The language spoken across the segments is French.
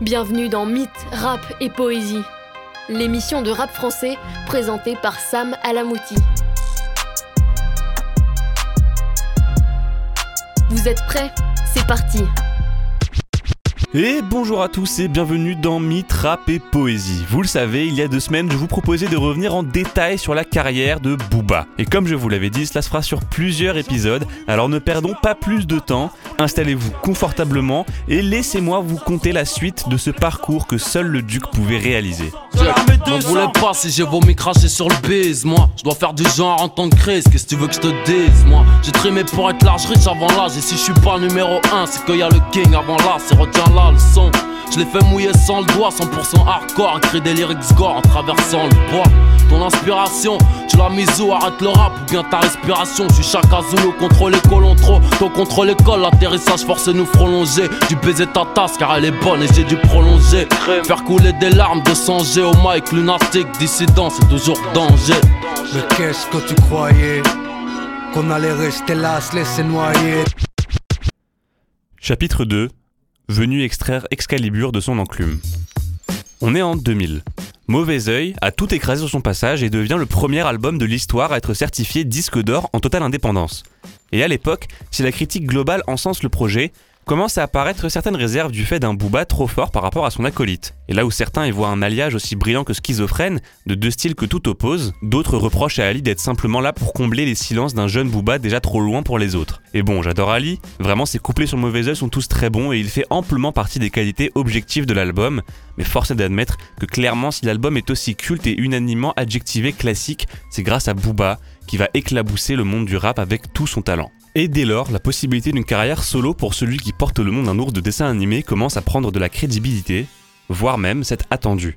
Bienvenue dans Mythe, Rap et Poésie, l'émission de rap français présentée par Sam Alamouti. Vous êtes prêts? C'est parti et bonjour à tous et bienvenue dans Mythe, Rap et Poésie. Vous le savez, il y a deux semaines, je vous proposais de revenir en détail sur la carrière de Booba. Et comme je vous l'avais dit, cela se fera sur plusieurs épisodes, alors ne perdons pas plus de temps, installez-vous confortablement et laissez-moi vous conter la suite de ce parcours que seul le duc pouvait réaliser. M'en voulais pas si j'ai vomi cracher sur le bise, moi. Je dois faire du genre en tant que crise, qu'est-ce que tu veux que je te dise, moi? J'ai trimé pour être large riche avant l'âge, et si je suis pas numéro 1, c'est qu'il y a le king avant là, c'est retiens là le son. Je l'ai fait mouiller sans le doigt, 100% hardcore, écrit des lyrics gore en traversant le bois. Ton inspiration, tu l'as mise où? Arrête le rap ou bien ta respiration. Je suis Chaka Zulu contre les colons trop. Ton contre l'école, l'atterrissage force nous prolonger. Du baiser ta tasse car elle est bonne et j'ai dû prolonger. Faire couler des larmes de sanger au mic, lunatique, dissident, c'est toujours danger. Mais qu'est-ce que tu croyais? Qu'on allait rester là, se laisser noyer Chapitre 2 Venu extraire Excalibur de son enclume. On est en 2000. Mauvais Oeil a tout écrasé sur son passage et devient le premier album de l'histoire à être certifié disque d'or en totale indépendance. Et à l'époque, si la critique globale encense le projet, commence à apparaître certaines réserves du fait d'un Booba trop fort par rapport à son acolyte. Et là où certains y voient un alliage aussi brillant que schizophrène, de deux styles que tout oppose, d'autres reprochent à Ali d'être simplement là pour combler les silences d'un jeune Booba déjà trop loin pour les autres. Et bon, j'adore Ali, vraiment ses couplets sur Mauvais Oeil sont tous très bons et il fait amplement partie des qualités objectives de l'album, mais force est d'admettre que clairement si l'album est aussi culte et unanimement adjectivé classique, c'est grâce à Booba qui va éclabousser le monde du rap avec tout son talent. Et dès lors, la possibilité d'une carrière solo pour celui qui porte le nom d'un ours de dessin animé commence à prendre de la crédibilité, voire même s'être attendu.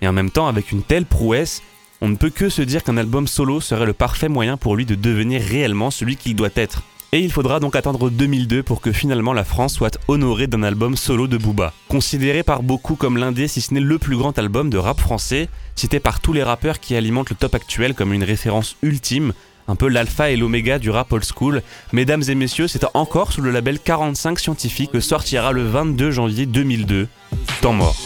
Et en même temps, avec une telle prouesse, on ne peut que se dire qu'un album solo serait le parfait moyen pour lui de devenir réellement celui qu'il doit être. Et il faudra donc attendre 2002 pour que finalement la France soit honorée d'un album solo de Booba. Considéré par beaucoup comme l'un des, si ce n'est le plus grand album de rap français, cité par tous les rappeurs qui alimentent le top actuel comme une référence ultime, un peu l'alpha et l'oméga du rap old school. Mesdames et messieurs, c'est encore sous le label 45 scientifique que sortira le 22 janvier 2002, Temps mort.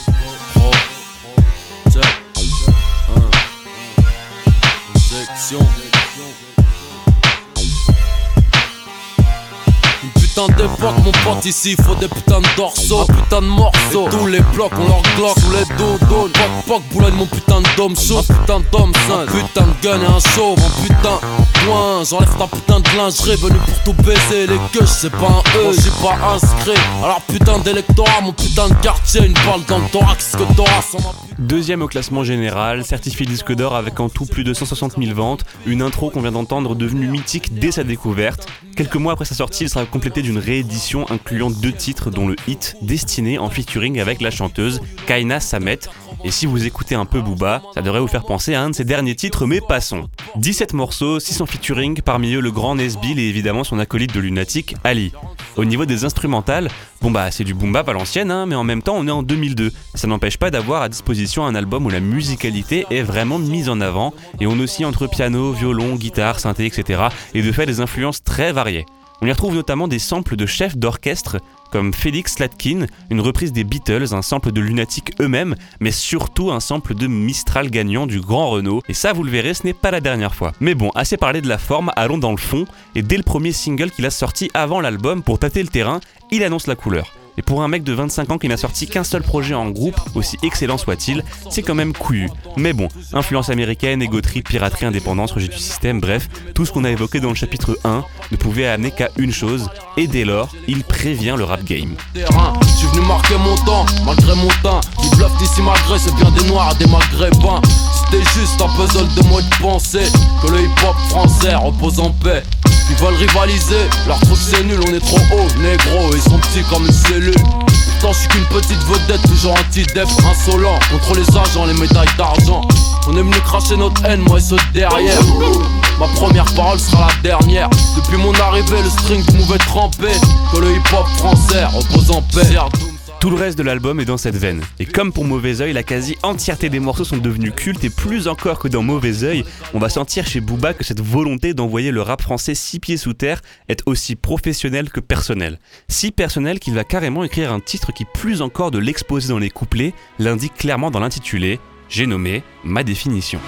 Putain d'époque, mon pote ici, faut des putains de dorsaux, putain de morceaux. tous les blocs, on leur glock, tous les dos Poc, poc, boulogne, mon putain de dôme chaud, putain d'homme sain, putain de gun et un chauve, un putain loin. J'enlève ta putain de lingerie, venu pour tout baiser. Les queues, c'est pas un E, j'ai pas inscrit. Alors putain d'électorat, mon putain de quartier, une balle dans le thorax que t'auras sans ma Deuxième au classement général, certifié disque d'or avec en tout plus de 160 000 ventes, une intro qu'on vient d'entendre devenue mythique dès sa découverte. Quelques mois après sa sortie, il sera complété d'une réédition incluant deux titres dont le hit Destiné en featuring avec la chanteuse Kaina Samet. Et si vous écoutez un peu Booba, ça devrait vous faire penser à un de ses derniers titres, mais passons. 17 morceaux, 600 featuring, parmi eux le grand Nesbill et évidemment son acolyte de lunatique, Ali. Au niveau des instrumentales, bon bah c'est du boom bap à l'ancienne, hein, mais en même temps on est en 2002. Ça n'empêche pas d'avoir à disposition un album où la musicalité est vraiment mise en avant, et on oscille entre piano, violon, guitare, synthé, etc. et de fait des influences très variées. On y retrouve notamment des samples de chefs d'orchestre comme Felix Slatkin, une reprise des Beatles, un sample de Lunatic eux-mêmes, mais surtout un sample de Mistral gagnant du Grand Renault. Et ça, vous le verrez, ce n'est pas la dernière fois. Mais bon, assez parlé de la forme, allons dans le fond. Et dès le premier single qu'il a sorti avant l'album, pour tâter le terrain, il annonce la couleur. Et pour un mec de 25 ans qui n'a sorti qu'un seul projet en groupe, aussi excellent soit-il, c'est quand même couillu. Mais bon, influence américaine, égoterie, piraterie, indépendance, rejet du système, bref, tout ce qu'on a évoqué dans le chapitre 1 ne pouvait amener qu'à une chose, et dès lors, il prévient le rap game. C'était juste un puzzle de moi de penser que le hip-hop français repose en paix. Ils veulent rivaliser, leur truc c'est nul, on est trop haut, négro, ils sont petits comme une cellule. Pourtant, je suis qu'une petite vedette, toujours anti-dep, insolent. Contre les agents, les médailles d'argent. On aime nous cracher notre haine, moi et ceux derrière. Ma première parole sera la dernière. Depuis mon arrivée, le string pouvait tremper. Que le hip-hop français repose en paix. Tout le reste de l'album est dans cette veine. Et comme pour Mauvais Oeil, la quasi-entièreté des morceaux sont devenus cultes et plus encore que dans Mauvais Oeil, on va sentir chez Booba que cette volonté d'envoyer le rap français six pieds sous terre est aussi professionnelle que personnelle. Si personnelle qu'il va carrément écrire un titre qui, plus encore de l'exposer dans les couplets, l'indique clairement dans l'intitulé, j'ai nommé ma définition.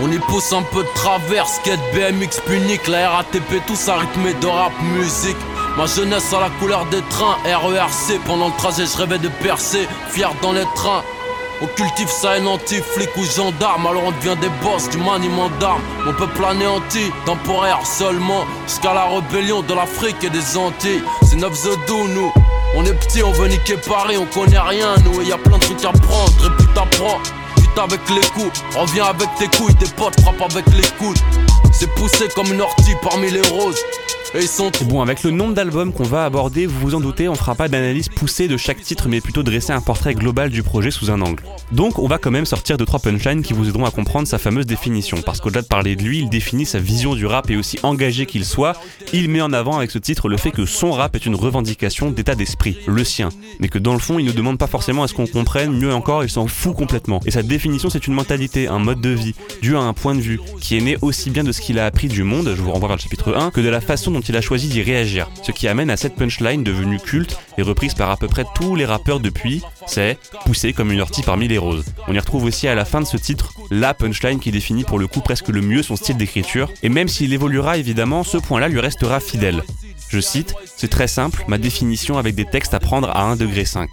On y pousse un peu de travers, skate, BMX, punique, la RATP, tout ça rythmé de rap musique. Ma jeunesse à la couleur des trains, RERC, pendant le trajet je rêvais de percer, fier dans les trains. On cultive ça et anti-flic ou gendarme, alors on devient des boss du maniement d'armes. On peut planer anti, temporaire seulement, jusqu'à la rébellion de l'Afrique et des Antilles. C'est 9 The nous. On est petit, on veut niquer Paris, on connaît rien, nous. Et y a plein de trucs à prendre, à prendre. Vite avec les coups, reviens avec tes couilles, tes potes frappent avec les coudes. C'est poussé comme une ortie parmi les roses. Bon, avec le nombre d'albums qu'on va aborder, vous vous en doutez, on fera pas d'analyse poussée de chaque titre, mais plutôt dresser un portrait global du projet sous un angle. Donc, on va quand même sortir de trois punchlines qui vous aideront à comprendre sa fameuse définition, parce qu'au-delà de parler de lui, il définit sa vision du rap et aussi engagé qu'il soit, il met en avant avec ce titre le fait que son rap est une revendication d'état d'esprit, le sien, mais que dans le fond, il ne demande pas forcément à ce qu'on comprenne, mieux encore, il s'en fout complètement. Et sa définition, c'est une mentalité, un mode de vie, dû à un point de vue, qui est né aussi bien de ce qu'il a appris du monde, je vous renvoie vers le chapitre 1, que de la façon dont il a choisi d'y réagir. Ce qui amène à cette punchline devenue culte et reprise par à peu près tous les rappeurs depuis, c'est pousser comme une ortie parmi les roses. On y retrouve aussi à la fin de ce titre la punchline qui définit pour le coup presque le mieux son style d'écriture, et même s'il évoluera évidemment, ce point-là lui restera fidèle. Je cite, c'est très simple, ma définition avec des textes à prendre à 1 degré 5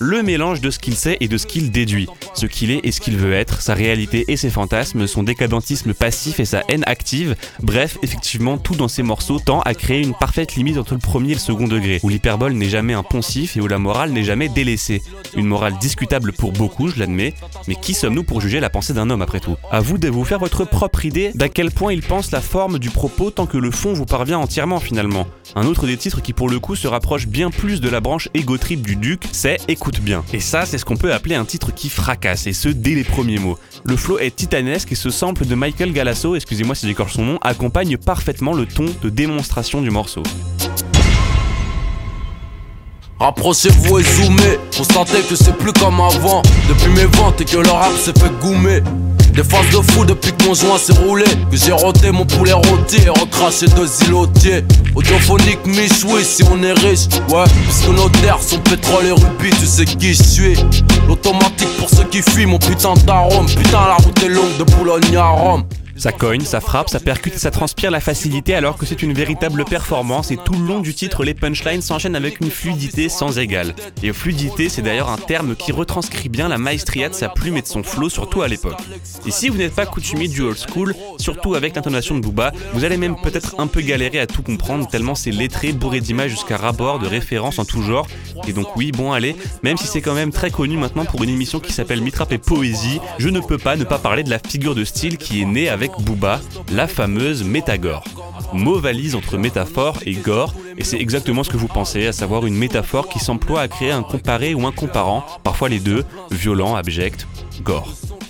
le mélange de ce qu'il sait et de ce qu'il déduit, ce qu'il est et ce qu'il veut être, sa réalité et ses fantasmes, son décadentisme passif et sa haine active, bref, effectivement, tout dans ces morceaux tend à créer une parfaite limite entre le premier et le second degré, où l'hyperbole n'est jamais un poncif et où la morale n'est jamais délaissée. Une morale discutable pour beaucoup, je l'admets, mais qui sommes-nous pour juger la pensée d'un homme après tout? À vous de vous faire votre propre idée d'à quel point il pense la forme du propos tant que le fond vous parvient entièrement finalement. Un autre des titres qui pour le coup se rapproche bien plus de la branche égo du Duc, c'est Écoute bien. Et ça, c'est ce qu'on peut appeler un titre qui fracasse, et ce dès les premiers mots. Le flow est titanesque et ce sample de Michael Galasso, excusez-moi si j'écorche son nom, accompagne parfaitement le ton de démonstration du morceau. Rapprochez-vous et zoomez, constatez que c'est plus comme avant. Depuis mes ventes et que le rap s'est fait goumer. Des phases de fou depuis que mon joint s'est roulé. Que j'ai roté mon poulet rôti et recraché deux îlotiers. Audiophonique, Mich, oui, si on est riche. Ouais, puisque nos terres sont pétrole et rubis, tu sais qui je suis. L'automatique pour ceux qui fuient, mon putain d'arôme. Putain, la route est longue de Boulogne à Rome. Ça cogne, ça frappe, ça percute et ça transpire la facilité alors que c'est une véritable performance et tout le long du titre, les punchlines s'enchaînent avec une fluidité sans égale. Et fluidité, c'est d'ailleurs un terme qui retranscrit bien la maestria de sa plume et de son flow, surtout à l'époque. Et si vous n'êtes pas coutumier du old school, surtout avec l'intonation de Booba, vous allez même peut-être un peu galérer à tout comprendre tellement c'est lettré, bourré d'images jusqu'à rabord, de références en tout genre. Et donc oui, bon allez, même si c'est quand même très connu maintenant pour une émission qui s'appelle Mitrap et Poésie, je ne peux pas ne pas parler de la figure de style qui est née avec Booba, la fameuse métagore. Mot valise entre métaphore et gore, et c'est exactement ce que vous pensez, à savoir une métaphore qui s'emploie à créer un comparé ou un comparant, parfois les deux, violent, abject,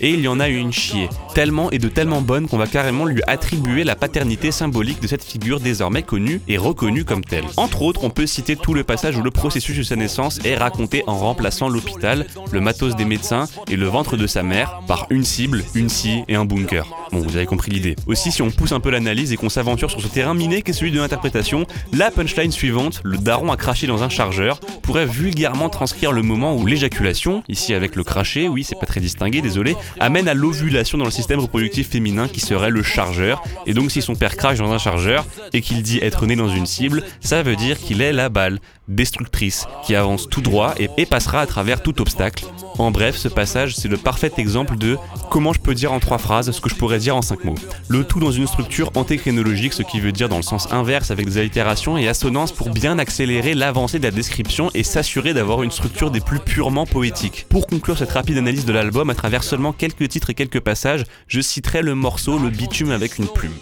et il y en a une chier. Tellement et de tellement bonne qu'on va carrément lui attribuer la paternité symbolique de cette figure désormais connue et reconnue comme telle. Entre autres, on peut citer tout le passage où le processus de sa naissance est raconté en remplaçant l'hôpital, le matos des médecins et le ventre de sa mère par une cible, une scie et un bunker. Bon, vous avez compris l'idée. Aussi, si on pousse un peu l'analyse et qu'on s'aventure sur ce terrain miné qu'est celui de l'interprétation, la punchline suivante, le daron a craché dans un chargeur, pourrait vulgairement transcrire le moment où l'éjaculation, ici avec le craché, oui, c'est pas très désolé, amène à l'ovulation dans le système reproductif féminin qui serait le chargeur. Et donc si son père crache dans un chargeur et qu'il dit être né dans une cible, ça veut dire qu'il est la balle destructrice qui avance tout droit et, passera à travers tout obstacle. En bref, ce passage, c'est le parfait exemple de comment je peux dire en trois phrases ce que je pourrais dire en cinq mots. Le tout dans une structure antéchronologique, ce qui veut dire dans le sens inverse avec des allitérations et assonances pour bien accélérer l'avancée de la description et s'assurer d'avoir une structure des plus purement poétiques. Pour conclure cette rapide analyse de l'album à travers seulement quelques titres et quelques passages, je citerai le morceau Le bitume avec une plume.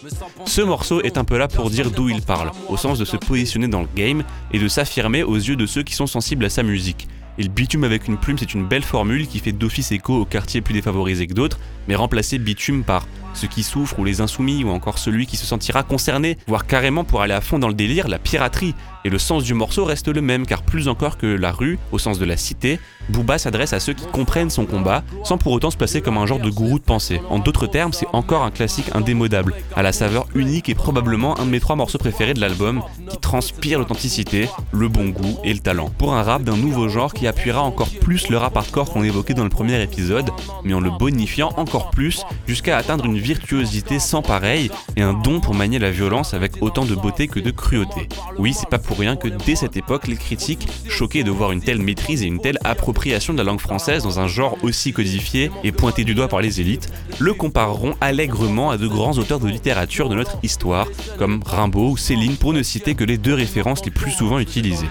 Ce morceau est un peu là pour dire d'où il parle, au sens de se positionner dans le game et de s'affirmer aux yeux de ceux qui sont sensibles à sa musique. Et le bitume avec une plume, c'est une belle formule qui fait d'office écho aux quartiers plus défavorisés que d'autres, mais remplacer bitume par ceux qui souffrent ou les insoumis ou encore celui qui se sentira concerné, voire carrément pour aller à fond dans le délire, la piraterie. Et le sens du morceau reste le même, car plus encore que la rue, au sens de la cité, Booba s'adresse à ceux qui comprennent son combat, sans pour autant se placer comme un genre de gourou de pensée. En d'autres termes, c'est encore un classique indémodable, à la saveur unique et probablement un de mes trois morceaux préférés de l'album, qui transpire l'authenticité, le bon goût et le talent. Pour un rap d'un nouveau genre qui appuiera encore plus le rap hardcore qu'on évoquait dans le premier épisode, mais en le bonifiant encore plus, jusqu'à atteindre une virtuosité sans pareil et un don pour manier la violence avec autant de beauté que de cruauté. Oui, c'est pas pour rien que dès cette époque, les critiques, choqués de voir une telle maîtrise et une telle appropriation de la langue française dans un genre aussi codifié et pointé du doigt par les élites, le compareront allègrement à de grands auteurs de littérature de notre histoire, comme Rimbaud ou Céline pour ne citer que les deux références les plus souvent utilisées.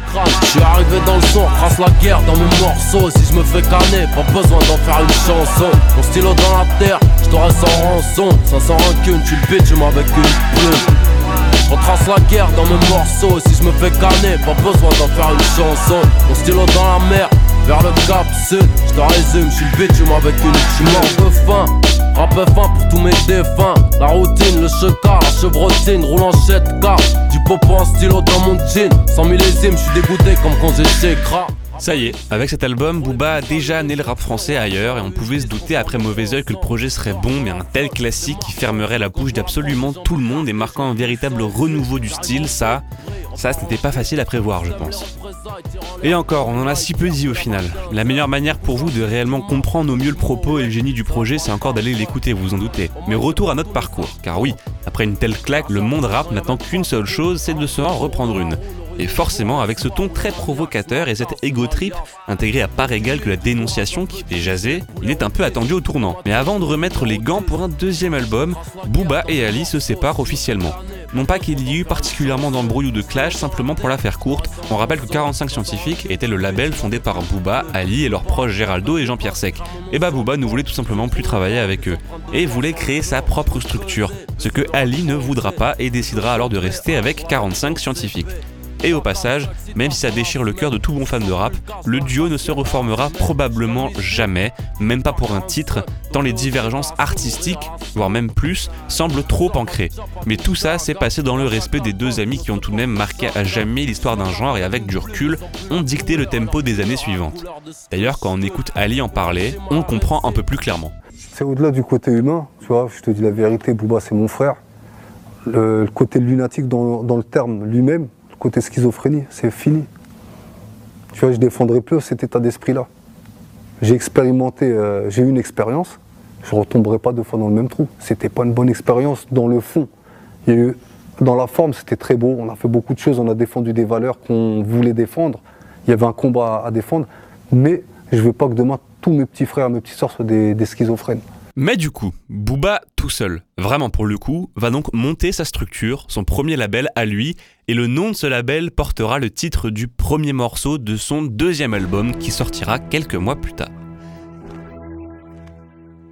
Retrace la guerre dans mes morceaux. Si je me fais canner, pas besoin d'en faire une chanson. Mon stylo dans la mer, vers le cap sud. Je te résume, je suis le bitch, avec une suis de faim. Rap fin pour tous mes défunts. La routine, le checar, la chevrotine, roule en car Du popo en stylo dans mon jean. Sans millésimes, je suis dégoûté comme quand j'étais cra. Ça y est, avec cet album, Booba a déjà né le rap français ailleurs et on pouvait se douter après Mauvais Oeil que le projet serait bon, mais un tel classique qui fermerait la bouche d'absolument tout le monde et marquant un véritable renouveau du style, ça, ça, ce n'était pas facile à prévoir, je pense. Et encore, on en a si peu dit au final. La meilleure manière pour vous de réellement comprendre au mieux le propos et le génie du projet, c'est encore d'aller l'écouter, vous en doutez. Mais retour à notre parcours, car oui, après une telle claque, le monde rap n'attend qu'une seule chose, c'est de se reprendre une. Et forcément, avec ce ton très provocateur et cette ego trip intégré à part égale que la dénonciation qui fait jaser, il est un peu attendu au tournant. Mais avant de remettre les gants pour un deuxième album, Booba et Ali se séparent officiellement. Non pas qu'il y ait eu particulièrement d'embrouilles ou de clash, simplement pour la faire courte, on rappelle que 45 Scientifiques était le label fondé par Booba, Ali et leurs proches Géraldo et Jean-Pierre Sec. Et bah Booba ne voulait tout simplement plus travailler avec eux, et voulait créer sa propre structure, ce que Ali ne voudra pas et décidera alors de rester avec 45 Scientifiques. Et au passage, même si ça déchire le cœur de tout bon fan de rap, le duo ne se reformera probablement jamais, même pas pour un titre, tant les divergences artistiques, voire même plus, semblent trop ancrées. Mais tout ça s'est passé dans le respect des deux amis qui ont tout de même marqué à jamais l'histoire d'un genre et avec du recul, ont dicté le tempo des années suivantes. D'ailleurs, quand on écoute Ali en parler, on comprend un peu plus clairement. C'est au-delà du côté humain, tu vois, je te dis la vérité, Bouba c'est mon frère. Le, côté lunatique dans le terme lui-même, côté schizophrénie, c'est fini. Tu vois, je défendrai plus cet état d'esprit-là. J'ai expérimenté, euh, j'ai eu une expérience, je ne retomberai pas deux fois dans le même trou. C'était pas une bonne expérience dans le fond. Dans la forme, c'était très beau, on a fait beaucoup de choses, on a défendu des valeurs qu'on voulait défendre. Il y avait un combat à, défendre, mais je ne veux pas que demain tous mes petits frères, mes petites soeurs soient des schizophrènes. Mais du coup, Booba tout seul, vraiment pour le coup, va donc monter sa structure, son premier label à lui, et le nom de ce label portera le titre du premier morceau de son deuxième album qui sortira quelques mois plus tard.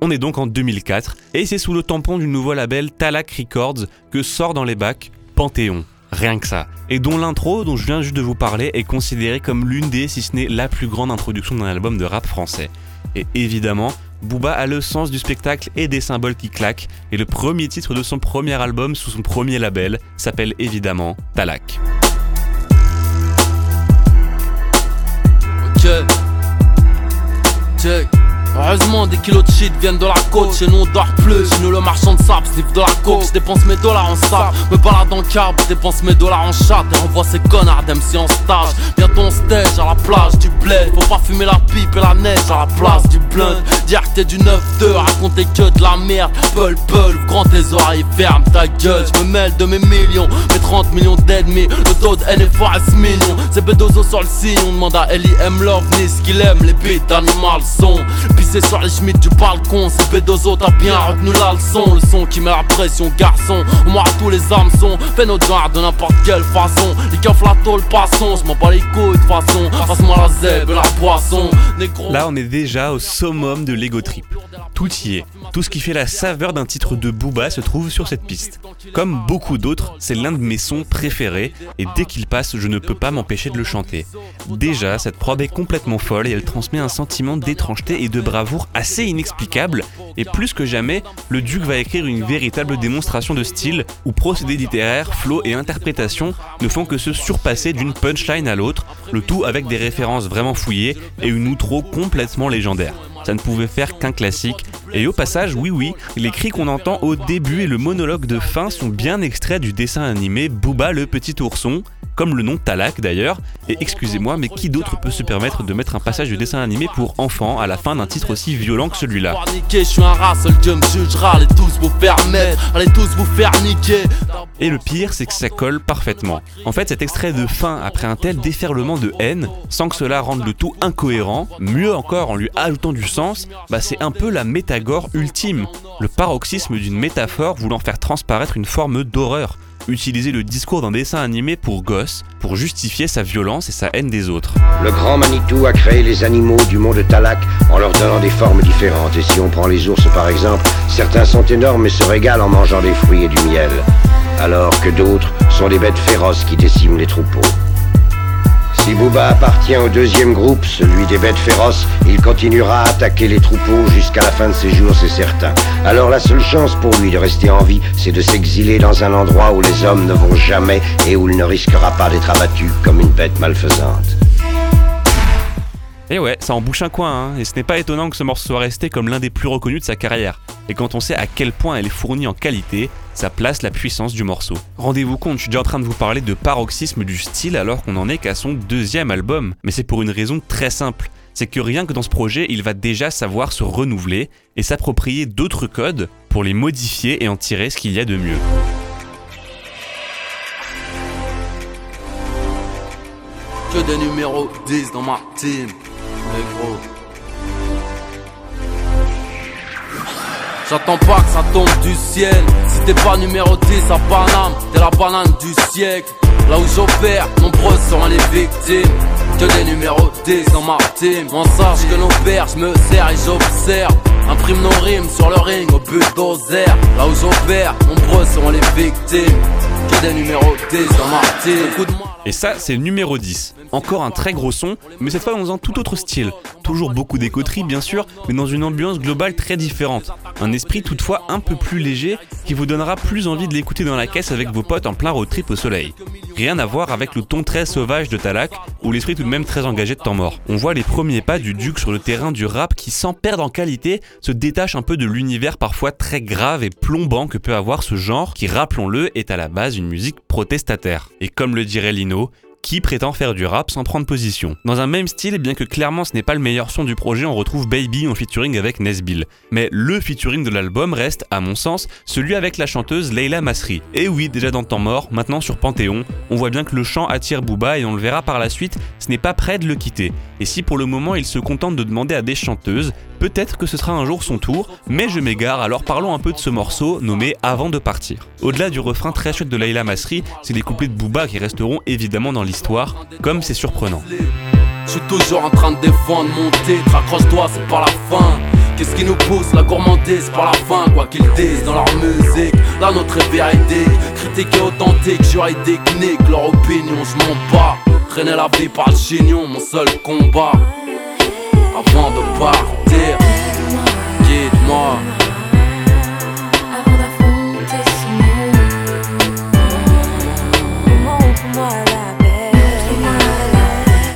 On est donc en 2004, et c'est sous le tampon du nouveau label Talak Records que sort dans les bacs Panthéon. Rien que ça. Et dont l'intro, dont je viens juste de vous parler, est considérée comme l'une des, si ce n'est la plus grande introduction d'un album de rap français. Et évidemment, Booba a le sens du spectacle et des symboles qui claquent, et le premier titre de son premier album sous son premier label s'appelle évidemment Talak. Heureusement, des kilos de shit viennent de la côte. Chez nous, on dort plus. Chez nous, le marchand de sable sniff de la coke. Je dépense mes dollars en sable. Me balade en carbe, je dépense mes dollars en chat. Et renvoie ces connards d'MC en stage. Bientôt on stage à la plage du bled. Faut pas fumer la pipe et la neige à la place du blunt. Dire que t'es du 9-2, raconter que de la merde. Peul, peul, grand tes oreilles, ferme ta gueule. Je me mêle de mes millions, mes 30 millions d'ennemis. Le taux de NFA est mignon. C'est Bedozo sur le signe. On demande à M Love, ce qu'il aime. Les bêtes animales sont c'est sur les schmitts du balcon. C'est Bédozo, t'as bien retenu la leçon. Le son qui met la pression, garçon. Moi, tous les hameçons. Fais notre genre de n'importe quelle façon. Les coffres la tôle, passons. J'm'en bats les couilles de façon. Passe-moi la zèbre la poisson. Là, on est déjà au de l'ego trip. Tout y est. Tout ce qui fait la saveur d'un titre de Booba se trouve sur cette piste. Comme beaucoup d'autres, c'est l'un de mes sons préférés et dès qu'il passe, je ne peux pas m'empêcher de le chanter. Déjà, cette prod est complètement folle et elle transmet un sentiment d'étrangeté et de bravoure assez inexplicable et plus que jamais, le Duc va écrire une véritable démonstration de style où procédés littéraires, flow et interprétation ne font que se surpasser d'une punchline à l'autre, le tout avec des références vraiment fouillées et une outro complètement légendaire. Ça ne pouvait faire qu'un classique. Et au passage, oui oui, les cris qu'on entend au début et le monologue de fin sont bien extraits du dessin animé Booba le petit ourson, comme le nom Talak d'ailleurs. Et excusez-moi, mais qui d'autre peut se permettre de mettre un passage de dessin animé pour enfants à la fin d'un titre aussi violent que celui-là? Et le pire, c'est que ça colle parfaitement. En fait, cet extrait de fin, après un tel déferlement de haine, sans que cela rende le tout incohérent, mieux encore en lui ajoutant du bah c'est un peu la métagore ultime, le paroxysme d'une métaphore voulant faire transparaître une forme d'horreur utiliser le discours d'un dessin animé pour gosses, pour justifier sa violence et sa haine des autres. Le grand Manitou a créé les animaux du monde Talak en leur donnant des formes différentes. Et si on prend les ours par exemple, certains sont énormes et se régalent en mangeant des fruits et du miel, alors que d'autres sont des bêtes féroces qui déciment les troupeaux. Si Booba appartient au deuxième groupe, celui des bêtes féroces, il continuera à attaquer les troupeaux jusqu'à la fin de ses jours, c'est certain. Alors la seule chance pour lui de rester en vie, c'est de s'exiler dans un endroit où les hommes ne vont jamais et où il ne risquera pas d'être abattu comme une bête malfaisante. Et ouais, ça en bouche un coin, hein, et ce n'est pas étonnant que ce morceau soit resté comme l'un des plus reconnus de sa carrière. Et quand on sait à quel point elle est fournie en qualité, ça place la puissance du morceau. Rendez-vous compte, je suis déjà en train de vous parler de paroxysme du style alors qu'on en est qu'à son deuxième album. Mais c'est pour une raison très simple. C'est que rien que dans ce projet, il va déjà savoir se renouveler et s'approprier d'autres codes pour les modifier et en tirer ce qu'il y a de mieux. Que des numéros 10 dans ma team. J'attends pas que ça tombe du ciel. Si t'es pas numéro 10 à Paname, t'es la banane du siècle. Là où j'opère, nombreuses sont les victimes. Que des numéros 10 dans ma team. On sache que nos pères, je me sers et j'observe. Imprime nos rimes sur le ring au but d'oser. Là où j'opère, nombreuses sont les victimes. Que des numéros 10 dans ma. Et ça, c'est le numéro 10. Encore un très gros son, mais cette fois dans un tout autre style. Toujours beaucoup d'écoterie, bien sûr, mais dans une ambiance globale très différente. Un esprit toutefois un peu plus léger qui vous donnera plus envie de l'écouter dans la caisse avec vos potes en plein road trip au soleil. Rien à voir avec le ton très sauvage de Talak, ou l'esprit tout de même très engagé de temps mort. On voit les premiers pas du Duc sur le terrain du rap qui, sans perdre en qualité, se détache un peu de l'univers parfois très grave et plombant que peut avoir ce genre qui, rappelons-le, est à la base une musique protestataire. Et comme le dirait Lino, qui prétend faire du rap sans prendre position. Dans un même style, bien que clairement ce n'est pas le meilleur son du projet, on retrouve Baby en featuring avec Nesbill. Mais le featuring de l'album reste, à mon sens, celui avec la chanteuse Leila Masri. Et oui, déjà dans Temps Mort, maintenant sur Panthéon, on voit bien que le chant attire Booba et on le verra par la suite, ce n'est pas prêt de le quitter. Et si pour le moment il se contente de demander à des chanteuses, Peut-être que ce sera un jour son tour, mais je m'égare, alors parlons un peu de ce morceau nommé Avant de partir. Au-delà du refrain très chouette de Laila Masri, c'est les couplets de Booba qui resteront évidemment dans l'histoire, comme c'est surprenant. Je suis toujours en train de défendre mon titre, accroche-toi, c'est pas la fin. Qu'est-ce qui nous pousse la gourmandise par la fin, quoi qu'ils disent dans leur musique. La nôtre est critique et authentique, juridique, nique leur opinion, je m'en bats. Traîner la vie par le chignon, mon seul combat. Avant de partir, guide-moi.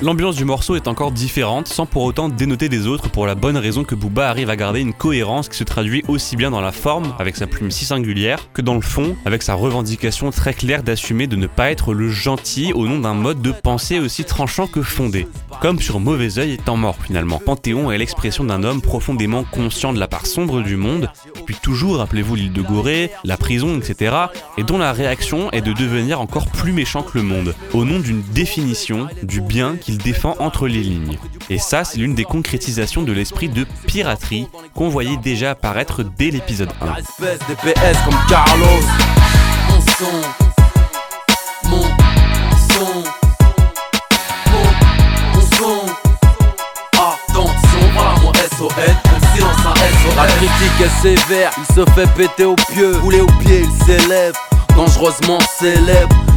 L'ambiance du morceau est encore différente, sans pour autant dénoter des autres, pour la bonne raison que Booba arrive à garder une cohérence qui se traduit aussi bien dans la forme, avec sa plume si singulière, que dans le fond, avec sa revendication très claire d'assumer de ne pas être le gentil au nom d'un mode de pensée aussi tranchant que fondé. Comme sur Mauvais Oeil et Temps Mort finalement. Panthéon est l'expression d'un homme profondément conscient de la part sombre du monde, puis toujours, rappelez-vous l'île de Gorée, la prison, etc., et dont la réaction est de devenir encore plus méchant que le monde, au nom d'une définition du bien qui il défend entre les lignes. Et ça, c'est l'une des concrétisations de l'esprit de piraterie qu'on voyait déjà apparaître dès l'épisode 1. La critique est sévère, il se fait péter au pieu, rouler au pied, il s'élève, dangereusement célèbre.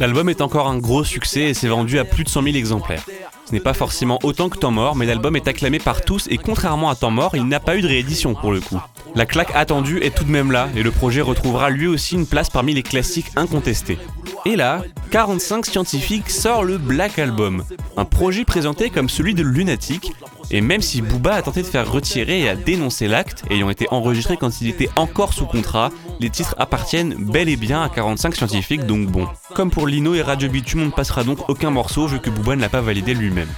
L'album est encore un gros succès et s'est vendu à plus de 100 000 exemplaires. Ce n'est pas forcément autant que Temps Mort, mais l'album est acclamé par tous et contrairement à Temps Mort, il n'a pas eu de réédition pour le coup. La claque attendue est tout de même là et le projet retrouvera lui aussi une place parmi les classiques incontestés. Et là, 45 scientifiques sort le Black Album, un projet présenté comme celui de Lunatic, et même si Booba a tenté de faire retirer et a dénoncé l'acte, ayant été enregistré quand il était encore sous contrat, les titres appartiennent bel et bien à 45 scientifiques, donc bon. Comme pour Lino et Radio Bitume, on ne passera donc aucun morceau vu que Booba ne l'a pas validé lui-même.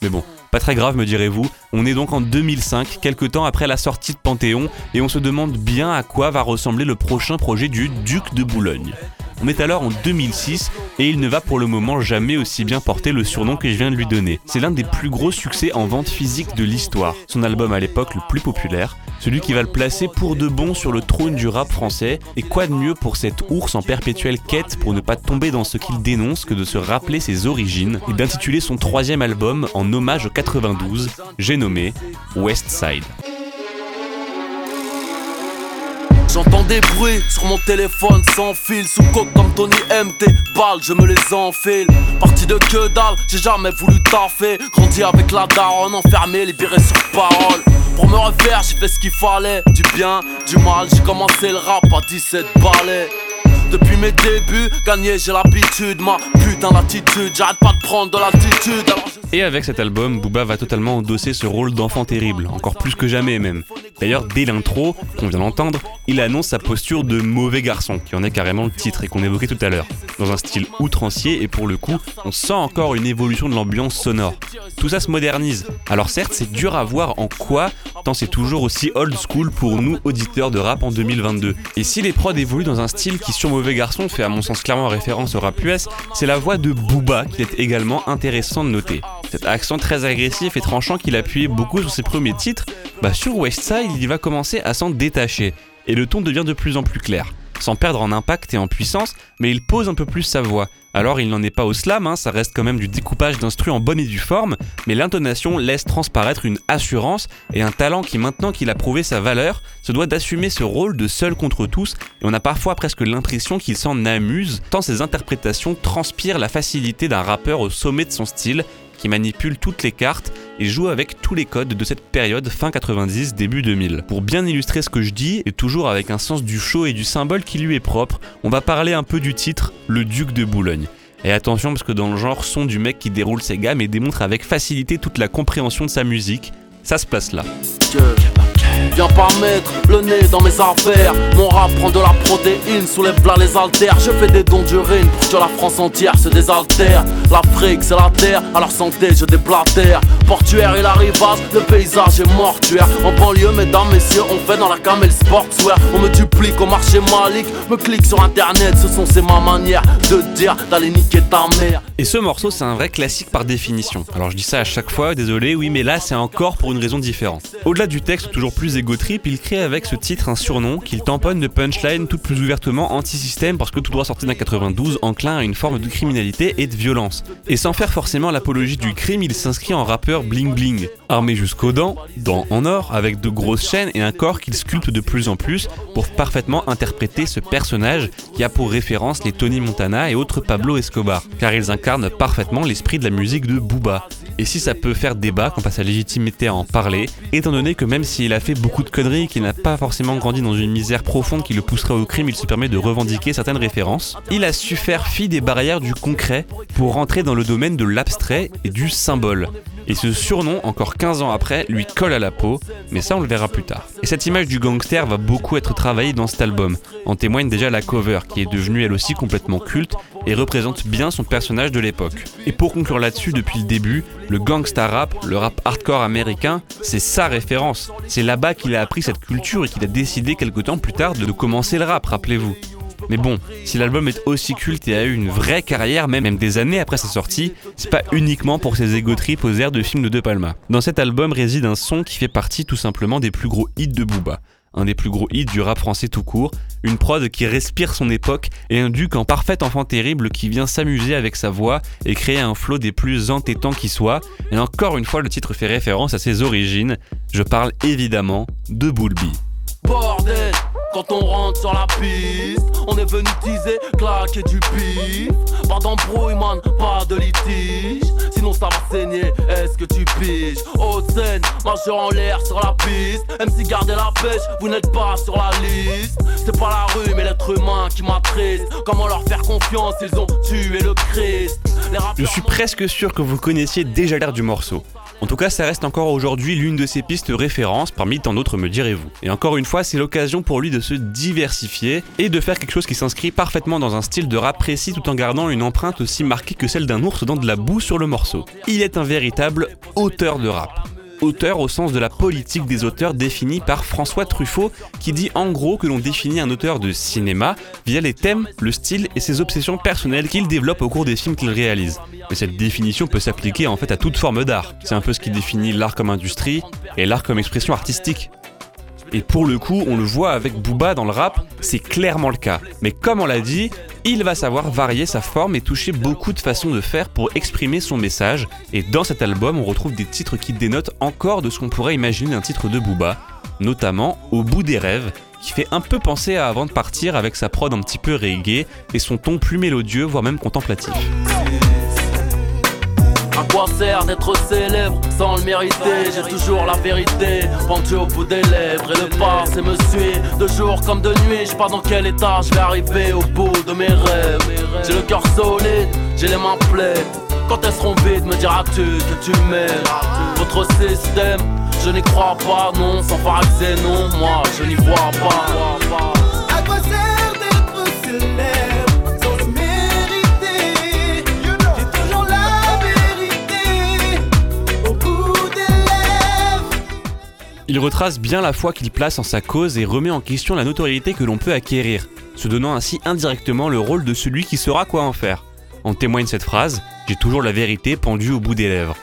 Mais bon, pas très grave me direz-vous, on est donc en 2005, quelques temps après la sortie de Panthéon, et on se demande bien à quoi va ressembler le prochain projet du Duc de Boulogne. On est alors en 2006 et il ne va pour le moment jamais aussi bien porter le surnom que je viens de lui donner. C'est l'un des plus gros succès en vente physique de l'histoire. Son album à l'époque le plus populaire, celui qui va le placer pour de bon sur le trône du rap français. Et quoi de mieux pour cet ours en perpétuelle quête pour ne pas tomber dans ce qu'il dénonce que de se rappeler ses origines et d'intituler son troisième album en hommage au 92, j'ai nommé West Side. J'entends des bruits sur mon téléphone sans fil. Sous coque comme Tony MT Balles je me les enfile. Parti de que dalle J'ai jamais voulu taffer. Grandi avec la daronne Enfermé libéré sur parole. Pour me refaire j'ai fait ce qu'il fallait. Du bien, du mal J'ai commencé le rap à 17 balais depuis mes débuts, gagner j'ai l'habitude, ma putain d'attitude, j'arrête pas de prendre de l'attitude. Et avec cet album, Booba va totalement endosser ce rôle d'enfant terrible, encore plus que jamais même. D'ailleurs, dès l'intro, qu'on vient d'entendre, il annonce sa posture de mauvais garçon, qui en est carrément le titre et qu'on évoquait tout à l'heure, dans un style outrancier et pour le coup, on sent encore une évolution de l'ambiance sonore. Tout ça se modernise. Alors certes, c'est dur à voir en quoi, tant c'est toujours aussi old school pour nous auditeurs de rap en 2022. Et si les prods évoluent dans un style qui sur mauvais garçon fait à mon sens clairement référence au rap US, c'est la voix de Booba qui est également intéressant de noter. Cet accent très agressif et tranchant qu'il appuyait beaucoup sur ses premiers titres, bah sur Westside il va commencer à s'en détacher et le ton devient de plus en plus clair, sans perdre en impact et en puissance, mais il pose un peu plus sa voix. Alors il n'en est pas au slam, hein, ça reste quand même du découpage d'instru en bonne et due forme, mais l'intonation laisse transparaître une assurance et un talent qui maintenant qu'il a prouvé sa valeur, se doit d'assumer ce rôle de seul contre tous, et on a parfois presque l'impression qu'il s'en amuse, tant ses interprétations transpirent la facilité d'un rappeur au sommet de son style, qui manipule toutes les cartes et joue avec tous les codes de cette période fin 90, début 2000. Pour bien illustrer ce que je dis, et toujours avec un sens du show et du symbole qui lui est propre, on va parler un peu du titre Le Duc de Boulogne. Et attention parce que dans le genre son du mec qui déroule ses gammes et démontre avec facilité toute la compréhension de sa musique, ça se place là. Viens pas mettre le nez dans mes affaires. Mon rap prend de la protéine, soulève là les haltères. Je fais des dons d'urine pour que la France entière se désaltère. L'Afrique c'est la terre, à leur santé je déblatère. Portuaire et la rivage, le paysage est mortuaire. En banlieue, mesdames, messieurs, on fait dans la camel sportswear. On me duplique au marché malique, me clique sur internet. Ce sont c'est ma manière de dire d'aller niquer ta mère. Et ce morceau, c'est un vrai classique par définition. Alors je dis ça à chaque fois, désolé, oui, mais là c'est encore pour une raison différente. Au-delà du texte toujours plus égo il crée avec ce titre un surnom qu'il tamponne de punchline tout plus ouvertement anti-système parce que tout droit sorti d'un 92 enclin à une forme de criminalité et de violence. Et sans faire forcément l'apologie du crime, il s'inscrit en rappeur bling bling, armé jusqu'aux dents, dents en or, avec de grosses chaînes et un corps qu'il sculpte de plus en plus pour parfaitement interpréter ce personnage qui a pour référence les Tony Montana et autres Pablo Escobar, car ils incarnent parfaitement l'esprit de la musique de Booba. Et si ça peut faire débat quant à légitimité à en parler, étant donné que même s'il a fait beaucoup de conneries, qu'il n'a pas forcément grandi dans une misère profonde qui le pousserait au crime, il se permet de revendiquer certaines références, il a su faire fi des barrières du concret pour rentrer dans le domaine de l'abstrait et du symbole. Et ce surnom, encore 15 ans après, lui colle à la peau, mais ça on le verra plus tard. Et cette image du gangster va beaucoup être travaillée dans cet album. En témoigne déjà la cover, qui est devenue elle aussi complètement culte et représente bien son personnage de l'époque. Et pour conclure là-dessus, depuis le début, le gangsta rap, le rap hardcore américain, c'est sa référence. C'est là-bas qu'il a appris cette culture et qu'il a décidé quelque temps plus tard de commencer le rap, rappelez-vous. Mais bon, si l'album est aussi culte et a eu une vraie carrière, même, des années après sa sortie, c'est pas uniquement pour ses égo trips aux airs de films de De Palma. Dans cet album réside un son qui fait partie tout simplement des plus gros hits de Booba un des plus gros hits du rap français tout court, une prod qui respire son époque et un duc en parfait enfant terrible qui vient s'amuser avec sa voix et créer un flow des plus entêtants qui soit. Et encore une fois, le titre fait référence à ses origines. Je parle évidemment de Boulby. Quand on rentre sur la piste. On est venu teaser, claquer du pif. Pas d'embrouille, man, pas de litige. Sinon ça va saigner, est-ce que tu piges? Haute scène, majeur en l'air sur la piste. Même si gardez la pêche, vous n'êtes pas sur la liste. C'est pas la rue, mais l'être humain qui m'attriste. Comment leur faire confiance, ils ont tué le Christ. Je suis presque sûr que vous connaissiez déjà l'air du morceau. En tout cas, ça reste encore aujourd'hui l'une de ses pistes références, parmi tant d'autres me direz-vous. Et encore une fois, c'est l'occasion pour lui de se diversifier et de faire quelque chose qui s'inscrit parfaitement dans un style de rap précis tout en gardant une empreinte aussi marquée que celle d'un ours dans de la boue sur le morceau. Il est un véritable auteur de rap auteur au sens de la politique des auteurs définie par François Truffaut, qui dit en gros que l'on définit un auteur de cinéma via les thèmes, le style et ses obsessions personnelles qu'il développe au cours des films qu'il réalise. Mais cette définition peut s'appliquer en fait à toute forme d'art. C'est un peu ce qui définit l'art comme industrie et l'art comme expression artistique. Et pour le coup, on le voit avec Booba dans le rap, c'est clairement le cas. Mais comme on l'a dit, il va savoir varier sa forme et toucher beaucoup de façons de faire pour exprimer son message. Et dans cet album, on retrouve des titres qui dénotent encore de ce qu'on pourrait imaginer d'un titre de Booba, notamment Au bout des rêves, qui fait un peu penser à Avant de partir avec sa prod un petit peu reggae et son ton plus mélodieux, voire même contemplatif. À quoi sert d'être célèbre sans le mériter? J'ai toujours la vérité pendu au bout des lèvres. Et le passé me suit de jour comme de nuit. Je sais pas dans quel état je vais arriver au bout de mes rêves. J'ai le cœur solide, j'ai les mains pleines. Quand elles seront vides me diras-tu que tu m'aimes? Votre système, je n'y crois pas Non, sans paraxer non, moi je n'y vois pas. À quoi sert d'être célèbre Il retrace bien la foi qu'il place en sa cause et remet en question la notoriété que l'on peut acquérir, se donnant ainsi indirectement le rôle de celui qui saura quoi en faire. En témoigne cette phrase J'ai toujours la vérité pendue au bout des lèvres.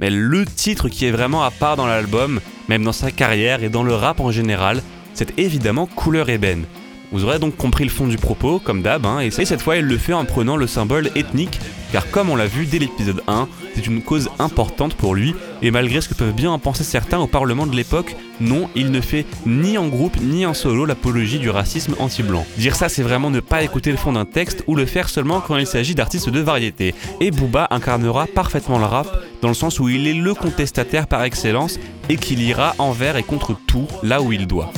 Mais le titre qui est vraiment à part dans l'album, même dans sa carrière et dans le rap en général, c'est évidemment Couleur ébène. Vous aurez donc compris le fond du propos, comme d'hab, hein, et cette fois il le fait en prenant le symbole ethnique, car comme on l'a vu dès l'épisode 1, c'est une cause importante pour lui, et malgré ce que peuvent bien en penser certains au Parlement de l'époque, non, il ne fait ni en groupe ni en solo l'apologie du racisme anti-blanc. Dire ça, c'est vraiment ne pas écouter le fond d'un texte ou le faire seulement quand il s'agit d'artistes de variété. Et Booba incarnera parfaitement le rap, dans le sens où il est le contestataire par excellence et qu'il ira envers et contre tout là où il doit.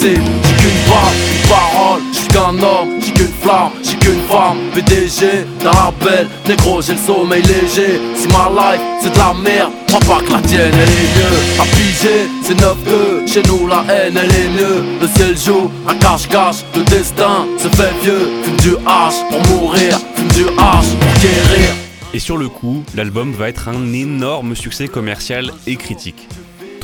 J'ai qu'une balle, une parole, je suis qu'un homme, j'ai qu'une flamme, j'ai qu'une femme, PDG, d'un rappel, négro j'ai le sommeil léger, si ma life c'est de la merde, crois pas que la tienne elle est mieux, à c'est 9-2, chez nous la haine elle est mieux, le ciel joue, à cache-cache, le destin se fait vieux, fume du H pour mourir, fume du H pour guérir. Et sur le coup, l'album va être un énorme succès commercial et critique.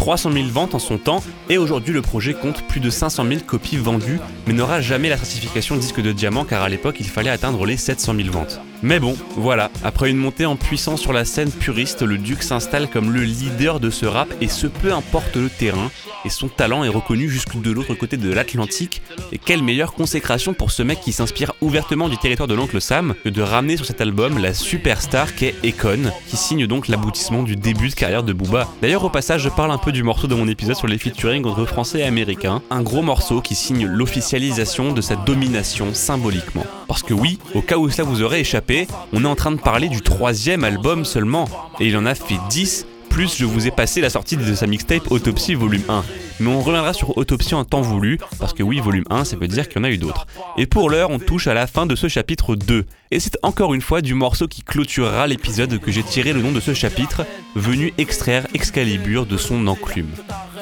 300 000 ventes en son temps, et aujourd'hui le projet compte plus de 500 000 copies vendues, mais n'aura jamais la certification disque de diamant car à l'époque il fallait atteindre les 700 000 ventes. Mais bon, voilà, après une montée en puissance sur la scène puriste, le Duc s'installe comme le leader de ce rap et ce peu importe le terrain, et son talent est reconnu jusque de l'autre côté de l'Atlantique, et quelle meilleure consécration pour ce mec qui s'inspire ouvertement du territoire de l'oncle Sam que de ramener sur cet album la superstar qu'est Econ, qui signe donc l'aboutissement du début de carrière de Booba. D'ailleurs au passage je parle un peu du morceau de mon épisode sur les featuring entre français et américains, un gros morceau qui signe l'officialisation de sa domination symboliquement. Parce que oui, au cas où cela vous aurait échappé, on est en train de parler du troisième album seulement, et il en a fait 10 plus je vous ai passé la sortie de sa mixtape Autopsy volume 1. Mais on reviendra sur Autopsy en temps voulu, parce que oui, volume 1, ça veut dire qu'il y en a eu d'autres. Et pour l'heure, on touche à la fin de ce chapitre 2. Et c'est encore une fois du morceau qui clôturera l'épisode que j'ai tiré le nom de ce chapitre, venu extraire Excalibur de son enclume.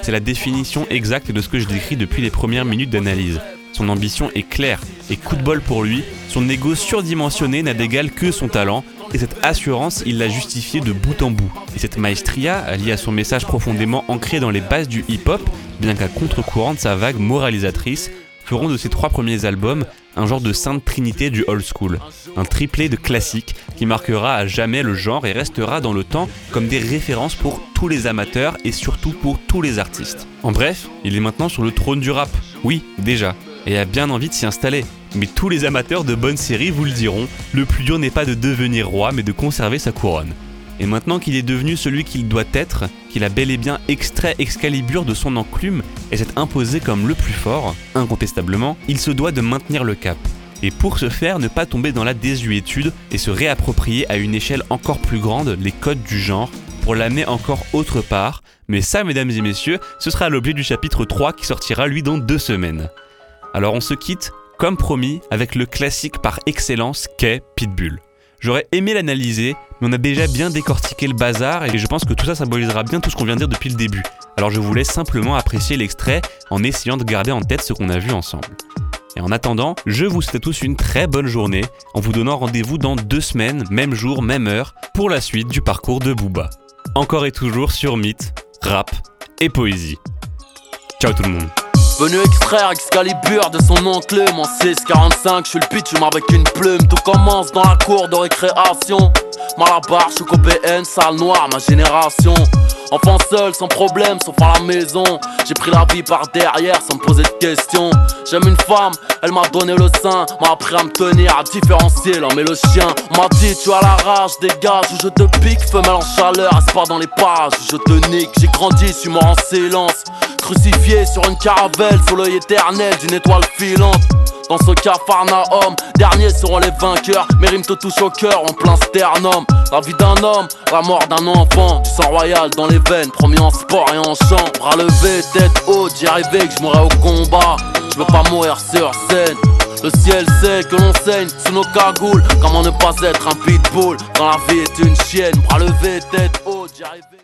C'est la définition exacte de ce que je décris depuis les premières minutes d'analyse. Son ambition est claire, et coup de bol pour lui, son ego surdimensionné n'a d'égal que son talent, et cette assurance, il l'a justifié de bout en bout. Et cette maestria, alliée à son message profondément ancré dans les bases du hip-hop, bien qu'à contre-courant de sa vague moralisatrice, feront de ses trois premiers albums un genre de sainte trinité du old school, un triplé de classiques qui marquera à jamais le genre et restera dans le temps comme des références pour tous les amateurs et surtout pour tous les artistes. En bref, il est maintenant sur le trône du rap, oui, déjà, et a bien envie de s'y installer. Mais tous les amateurs de bonnes séries vous le diront, le plus dur n'est pas de devenir roi mais de conserver sa couronne. Et maintenant qu'il est devenu celui qu'il doit être, qu'il a bel et bien extrait Excalibur de son enclume et s'est imposé comme le plus fort, incontestablement, il se doit de maintenir le cap. Et pour ce faire, ne pas tomber dans la désuétude et se réapproprier à une échelle encore plus grande les codes du genre pour l'amener encore autre part. Mais ça, mesdames et messieurs, ce sera l'objet du chapitre 3 qui sortira lui dans deux semaines. Alors on se quitte, comme promis, avec le classique par excellence qu'est Pitbull. J'aurais aimé l'analyser, mais on a déjà bien décortiqué le bazar et je pense que tout ça symbolisera bien tout ce qu'on vient de dire depuis le début. Alors je vous laisse simplement apprécier l'extrait en essayant de garder en tête ce qu'on a vu ensemble. Et en attendant, je vous souhaite à tous une très bonne journée en vous donnant rendez-vous dans deux semaines, même jour, même heure, pour la suite du parcours de Booba. Encore et toujours sur Mythe, Rap et Poésie. Ciao tout le monde. Venu extraire Excalibur de son enclume en 645 Je suis le pitch avec une plume. Tout commence dans la cour de récréation. Malabar, je suis salle noire, ma génération. Enfant seul, sans problème, sauf à la maison. J'ai pris la vie par derrière sans me poser de questions. J'aime une femme, elle m'a donné le sein M'a appris à me tenir, à différencier l'homme et le chien. M'a dit tu as la rage, dégage ou je te pique Femelle en chaleur, reste pas dans les pages Je te nique, j'ai grandi, suis mort en silence Crucifié sur une caravelle sous l'œil éternel d'une étoile filante dans ce homme derniers seront les vainqueurs. Mes rimes te touchent au cœur en plein sternum. La vie d'un homme, la mort d'un enfant. Du sang royal dans les veines, promis en sport et en chant. Bras levés, tête haute, j'y arrivais que je mourrais au combat. Je veux pas mourir sur scène. Le ciel sait que l'on saigne sous nos cagoules. Comment ne pas être un pitbull? Quand la vie est une chienne, bras levés, tête haute, j'y arrivais.